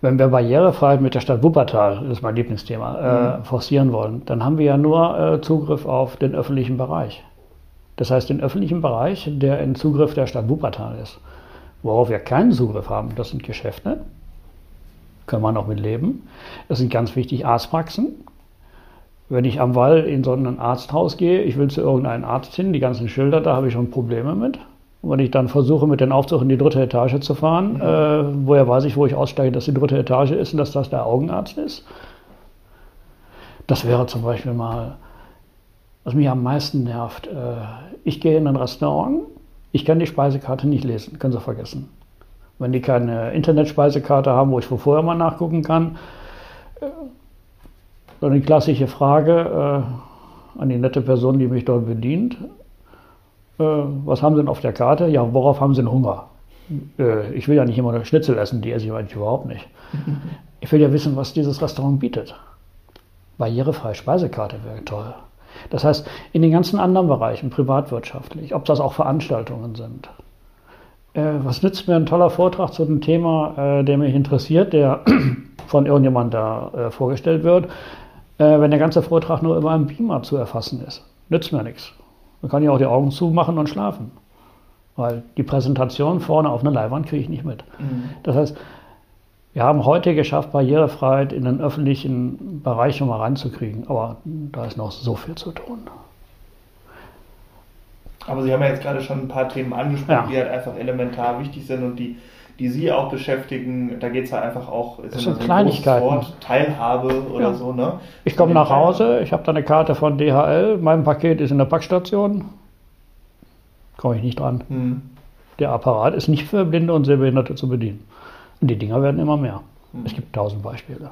Wenn wir Barrierefreiheit mit der Stadt Wuppertal, das ist mein Lieblingsthema, äh, mhm. forcieren wollen, dann haben wir ja nur äh, Zugriff auf den öffentlichen Bereich. Das heißt, den öffentlichen Bereich, der in Zugriff der Stadt Wuppertal ist. Worauf wir keinen Zugriff haben, das sind Geschäfte. Können wir noch mit leben. Das sind ganz wichtig Arztpraxen. Wenn ich am Wall in so ein Arzthaus gehe, ich will zu irgendeinem Arzt hin, die ganzen Schilder, da habe ich schon Probleme mit. Und wenn ich dann versuche, mit dem Aufzug in die dritte Etage zu fahren, mhm. äh, woher weiß ich, wo ich aussteige, dass die dritte Etage ist und dass das der Augenarzt ist? Das wäre zum Beispiel mal, was mich am meisten nervt. Äh, ich gehe in ein Restaurant, ich kann die Speisekarte nicht lesen, können Sie vergessen. Wenn die keine Internetspeisekarte haben, wo ich vorher mal nachgucken kann, äh, dann die klassische Frage äh, an die nette Person, die mich dort bedient was haben Sie denn auf der Karte? Ja, worauf haben Sie denn Hunger? Äh, ich will ja nicht immer eine Schnitzel essen, die esse ich eigentlich überhaupt nicht. Ich will ja wissen, was dieses Restaurant bietet. Barrierefreie Speisekarte wäre toll. Das heißt, in den ganzen anderen Bereichen, privatwirtschaftlich, ob das auch Veranstaltungen sind. Äh, was nützt mir ein toller Vortrag zu einem Thema, äh, der mich interessiert, der von irgendjemand da äh, vorgestellt wird, äh, wenn der ganze Vortrag nur über einem Beamer zu erfassen ist? Nützt mir nichts. Man kann ja auch die Augen zumachen und schlafen. Weil die Präsentation vorne auf einer Leinwand kriege ich nicht mit. Mhm. Das heißt, wir haben heute geschafft, Barrierefreiheit in den öffentlichen Bereich schon mal reinzukriegen. Aber da ist noch so viel zu tun. Aber Sie haben ja jetzt gerade schon ein paar Themen angesprochen, ja. die halt einfach elementar wichtig sind und die, die Sie auch beschäftigen. Da geht es halt einfach auch das sind so Kleinigkeiten. Wort, Teilhabe oder ja. so. Ne? Ich komme nach Hause, ich habe da eine Karte von DHL, mein Paket ist in der Packstation, komme ich nicht dran. Hm. Der Apparat ist nicht für Blinde und Sehbehinderte zu bedienen. Und die Dinger werden immer mehr. Hm. Es gibt tausend Beispiele.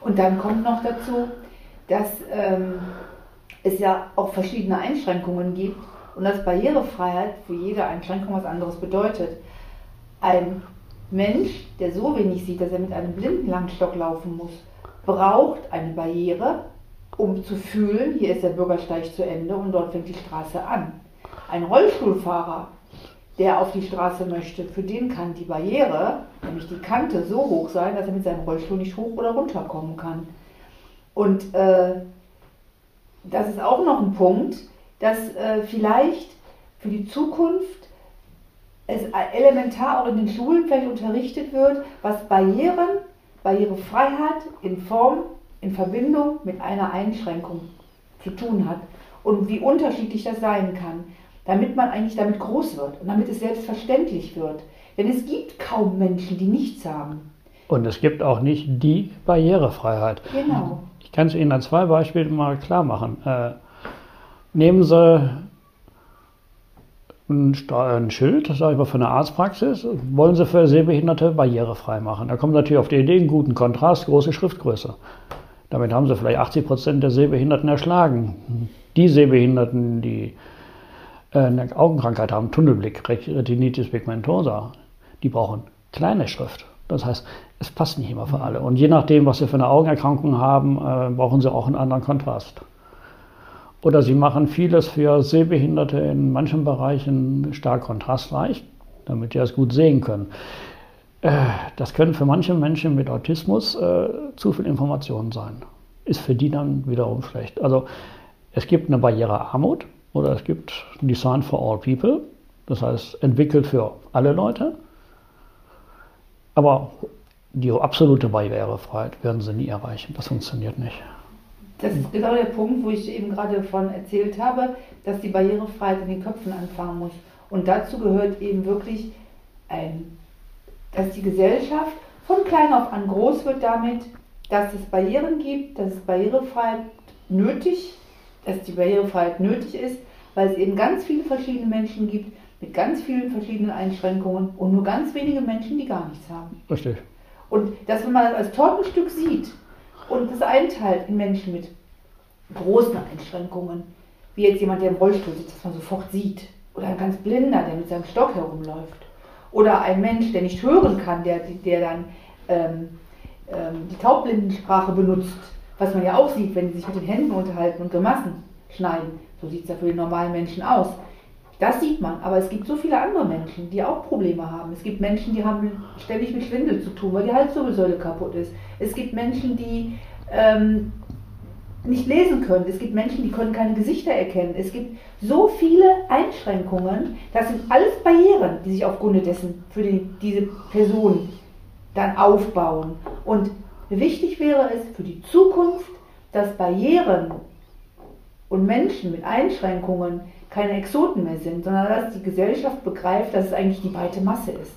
Und dann kommt noch dazu, dass ähm, es ja auch verschiedene Einschränkungen gibt und dass Barrierefreiheit für jede Einschränkung was anderes bedeutet. Ein Mensch, der so wenig sieht, dass er mit einem Blindenlangstock laufen muss, braucht eine Barriere, um zu fühlen, hier ist der Bürgersteig zu Ende und dort fängt die Straße an. Ein Rollstuhlfahrer, der auf die Straße möchte, für den kann die Barriere, nämlich die Kante, so hoch sein, dass er mit seinem Rollstuhl nicht hoch oder runter kommen kann. Und äh, das ist auch noch ein Punkt, dass äh, vielleicht für die Zukunft es elementar auch in den Schulen vielleicht unterrichtet wird, was Barrieren, Barrierefreiheit in Form, in Verbindung mit einer Einschränkung zu tun hat und wie unterschiedlich das sein kann, damit man eigentlich damit groß wird und damit es selbstverständlich wird. Denn es gibt kaum Menschen, die nichts haben. Und es gibt auch nicht die Barrierefreiheit. Genau. Ich kann es Ihnen an zwei Beispielen mal klar machen. Äh, nehmen Sie ein, ein Schild, sage ich mal, für eine Arztpraxis, wollen sie für Sehbehinderte barrierefrei machen. Da kommen sie natürlich auf die Idee, einen guten Kontrast, große Schriftgröße. Damit haben sie vielleicht 80 Prozent der Sehbehinderten erschlagen. Die Sehbehinderten, die äh, eine Augenkrankheit haben, Tunnelblick, Retinitis pigmentosa, die brauchen kleine Schrift. Das heißt, es passt nicht immer für alle. Und je nachdem, was sie für eine Augenerkrankung haben, äh, brauchen sie auch einen anderen Kontrast. Oder sie machen vieles für Sehbehinderte in manchen Bereichen stark kontrastreich, damit die es gut sehen können. Äh, das können für manche Menschen mit Autismus äh, zu viel Informationen sein. Ist für die dann wiederum schlecht. Also es gibt eine Barrierearmut oder es gibt Design for All People, das heißt entwickelt für alle Leute. Aber die absolute Barrierefreiheit werden sie nie erreichen. Das funktioniert nicht. Das ist genau der Punkt, wo ich eben gerade von erzählt habe, dass die Barrierefreiheit in den Köpfen anfangen muss. Und dazu gehört eben wirklich, ein, dass die Gesellschaft von klein auf an groß wird damit, dass es Barrieren gibt, dass es Barrierefreiheit nötig, dass die Barrierefreiheit nötig ist, weil es eben ganz viele verschiedene Menschen gibt mit ganz vielen verschiedenen Einschränkungen und nur ganz wenige Menschen, die gar nichts haben. Richtig. Und dass wenn man das als Tortenstück sieht, Und das einteilt in Menschen mit großen Einschränkungen, wie jetzt jemand, der im Rollstuhl sitzt, dass man sofort sieht. Oder ein ganz Blinder, der mit seinem Stock herumläuft. Oder ein Mensch, der nicht hören kann, der, der dann ähm, ähm, die Taubbblindensprache benutzt, was man ja auch sieht, wenn sie sich mit den Händen unterhalten und Grimassen schneiden. So sieht es ja für den normalen Menschen aus. Das sieht man, aber es gibt so viele andere Menschen, die auch Probleme haben. Es gibt Menschen, die haben ständig mit Schwindel zu tun, weil die Halswirbelsäule kaputt ist. Es gibt Menschen, die ähm, nicht lesen können. Es gibt Menschen, die können keine Gesichter erkennen. Es gibt so viele Einschränkungen. Das sind alles Barrieren, die sich aufgrund dessen für die, diese Person dann aufbauen. Und wichtig wäre es für die Zukunft, dass Barrieren und Menschen mit Einschränkungen keine Exoten mehr sind, sondern dass die Gesellschaft begreift, dass es eigentlich die breite Masse ist.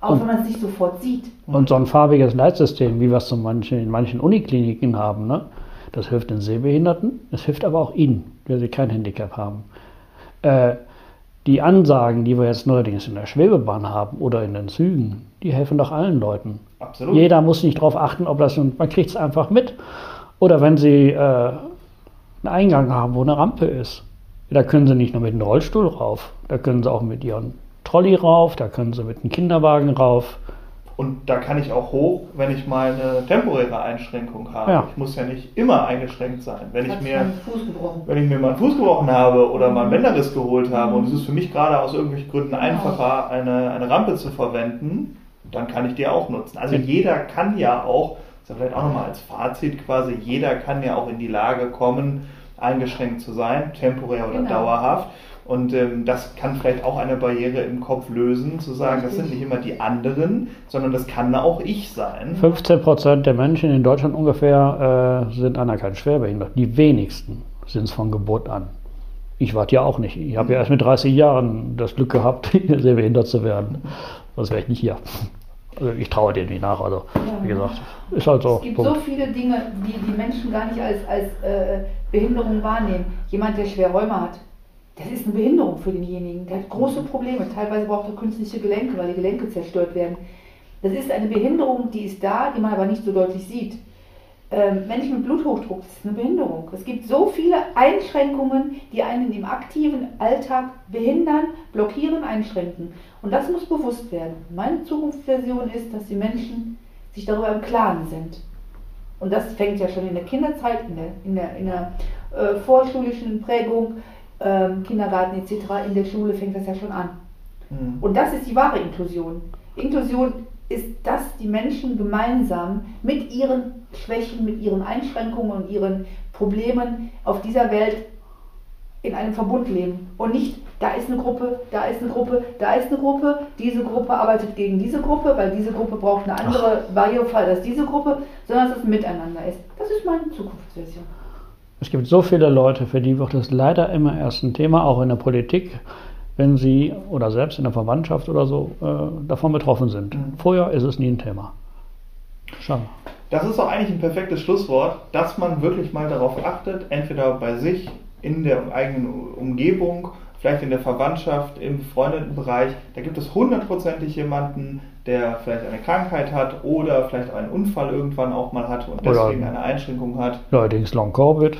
Auch und, wenn man es nicht sofort sieht. Und so ein farbiges Leitsystem, wie wir es zum manchen, in manchen Unikliniken haben, ne? das hilft den Sehbehinderten, es hilft aber auch ihnen, wenn sie kein Handicap haben. Äh, die Ansagen, die wir jetzt neuerdings in der Schwebebahn haben oder in den Zügen, die helfen doch allen Leuten. Absolut. Jeder muss nicht darauf achten, ob das, man kriegt es einfach mit. Oder wenn sie äh, einen Eingang haben, wo eine Rampe ist, da können sie nicht nur mit dem Rollstuhl rauf, da können sie auch mit ihrem Trolley rauf, da können sie mit dem Kinderwagen rauf. Und da kann ich auch hoch, wenn ich mal eine temporäre Einschränkung habe. Ja. Ich muss ja nicht immer eingeschränkt sein. Wenn ich, mir, wenn ich mir mal einen Fuß gebrochen habe oder mal einen mhm. Bänderriss geholt habe mhm. und es ist für mich gerade aus irgendwelchen Gründen einfacher, eine, eine Rampe zu verwenden, dann kann ich die auch nutzen. Also jeder kann ja auch, das ist ja vielleicht auch nochmal als Fazit quasi, jeder kann ja auch in die Lage kommen, eingeschränkt zu sein, temporär oder genau. dauerhaft. Und ähm, das kann vielleicht auch eine Barriere im Kopf lösen, zu sagen, das sind nicht immer die anderen, sondern das kann auch ich sein. 15 Prozent der Menschen in Deutschland ungefähr äh, sind anerkannt schwerbehindert. Die wenigsten sind es von Geburt an. Ich warte ja auch nicht. Ich habe ja erst mit 30 Jahren das Glück gehabt, sehr behindert zu werden. Sonst wäre ich nicht hier. Also ich traue dir nicht nach. Also, ja. wie gesagt, ist halt so. Es gibt Punkt. so viele Dinge, die die Menschen gar nicht als, als äh, Behinderung wahrnehmen. Jemand, der schwer Rheuma hat, das ist eine Behinderung für denjenigen. Der hat große Probleme. Teilweise braucht er künstliche Gelenke, weil die Gelenke zerstört werden. Das ist eine Behinderung, die ist da, die man aber nicht so deutlich sieht. Ähm, Menschen mit Bluthochdruck, das ist eine Behinderung. Es gibt so viele Einschränkungen, die einen im aktiven Alltag behindern, blockieren, einschränken. Und das muss bewusst werden. Meine Zukunftsversion ist, dass die Menschen sich darüber im Klaren sind. Und das fängt ja schon in der Kinderzeit, in der, in der, in der äh, vorschulischen Prägung, äh, Kindergarten etc., in der Schule fängt das ja schon an. Mhm. Und das ist die wahre Inklusion. Inklusion ist, dass die Menschen gemeinsam mit ihren Schwächen, mit ihren Einschränkungen und ihren Problemen auf dieser Welt in einem Verbund leben und nicht, da ist eine Gruppe, da ist eine Gruppe, da ist eine Gruppe, diese Gruppe arbeitet gegen diese Gruppe, weil diese Gruppe braucht eine andere Barrierefreiheit als diese Gruppe, sondern dass es miteinander ist. Das ist meine Zukunftsversion. Es gibt so viele Leute, für die wird es leider immer erst ein Thema, auch in der Politik, wenn sie oder selbst in der Verwandtschaft oder so äh, davon betroffen sind. Mhm. Vorher ist es nie ein Thema. Schade. Das ist doch eigentlich ein perfektes Schlusswort, dass man wirklich mal darauf achtet, entweder bei sich in der eigenen Umgebung, vielleicht in der Verwandtschaft, im befreundeten Bereich, da gibt es hundertprozentig jemanden, der vielleicht eine Krankheit hat oder vielleicht einen Unfall irgendwann auch mal hat und deswegen eine Einschränkung hat. Allerdings Long Covid.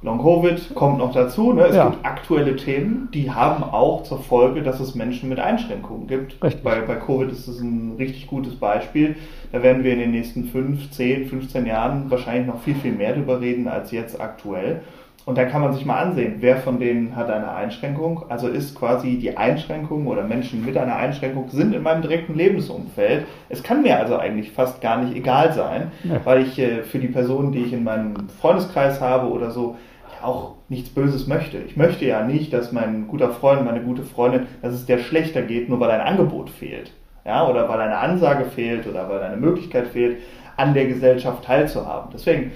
Long Covid kommt noch dazu. Ne? Es ja. gibt aktuelle Themen, die haben auch zur Folge, dass es Menschen mit Einschränkungen gibt. Bei, bei Covid ist es ein richtig gutes Beispiel. Da werden wir in den nächsten 5, 10, 15 Jahren wahrscheinlich noch viel, viel mehr drüber reden als jetzt aktuell. Und da kann man sich mal ansehen, wer von denen hat eine Einschränkung. Also ist quasi die Einschränkung oder Menschen mit einer Einschränkung sind in meinem direkten Lebensumfeld. Es kann mir also eigentlich fast gar nicht egal sein, ja. weil ich äh, für die Personen, die ich in meinem Freundeskreis habe oder so, auch nichts Böses möchte. Ich möchte ja nicht, dass mein guter Freund, meine gute Freundin, dass es der schlechter geht, nur weil ein Angebot fehlt. Ja, oder weil eine Ansage fehlt oder weil eine Möglichkeit fehlt, an der Gesellschaft teilzuhaben. Deswegen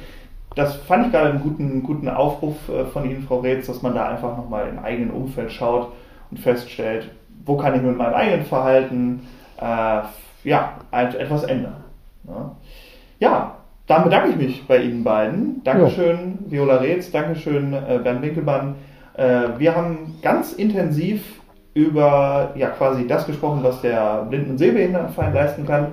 das fand ich gerade einen guten, guten Aufruf äh, von Ihnen, Frau Reetz, dass man da einfach nochmal im eigenen Umfeld schaut und feststellt, wo kann ich mit meinem eigenen Verhalten äh, ja, etwas ändern. Ja. ja, dann bedanke ich mich bei Ihnen beiden. Dankeschön, ja. Viola Reetz, Dankeschön, äh, Bernd Winkelmann. Äh, wir haben ganz intensiv über ja, quasi das gesprochen, was der Blinden- und Sehbehindertenverein leisten kann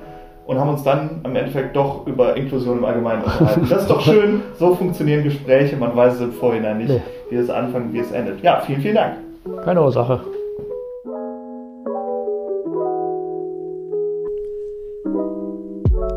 und haben uns dann im Endeffekt doch über Inklusion im Allgemeinen unterhalten. Das ist doch schön, so funktionieren Gespräche, man weiß es im Vorhinein nicht, nee. wie es anfängt, wie es endet. Ja, vielen, vielen Dank. Keine Ursache.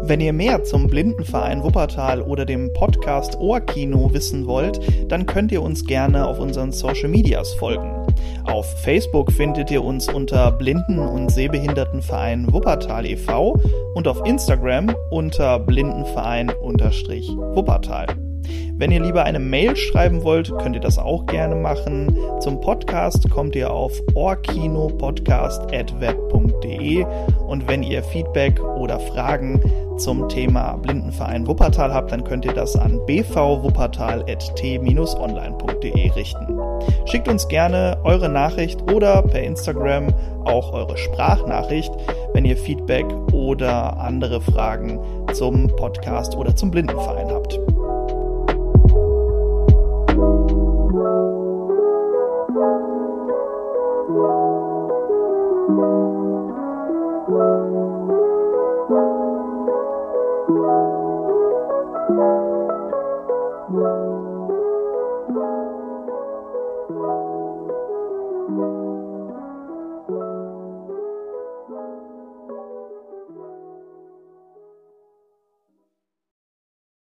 Wenn ihr mehr zum Blindenverein Wuppertal oder dem Podcast Ohrkino wissen wollt, dann könnt ihr uns gerne auf unseren Social Medias folgen. Auf Facebook findet ihr uns unter Blinden- und Sehbehindertenverein Wuppertal e.V. und auf Instagram unter Blindenverein-Wuppertal. Wenn ihr lieber eine Mail schreiben wollt, könnt ihr das auch gerne machen. Zum Podcast kommt ihr auf orkinopodcast.web.de und wenn ihr Feedback oder Fragen zum Thema Blindenverein Wuppertal habt, dann könnt ihr das an bvwuppertal.t-online.de richten. Schickt uns gerne eure Nachricht oder per Instagram auch eure Sprachnachricht, wenn ihr Feedback oder andere Fragen zum Podcast oder zum Blindenverein habt.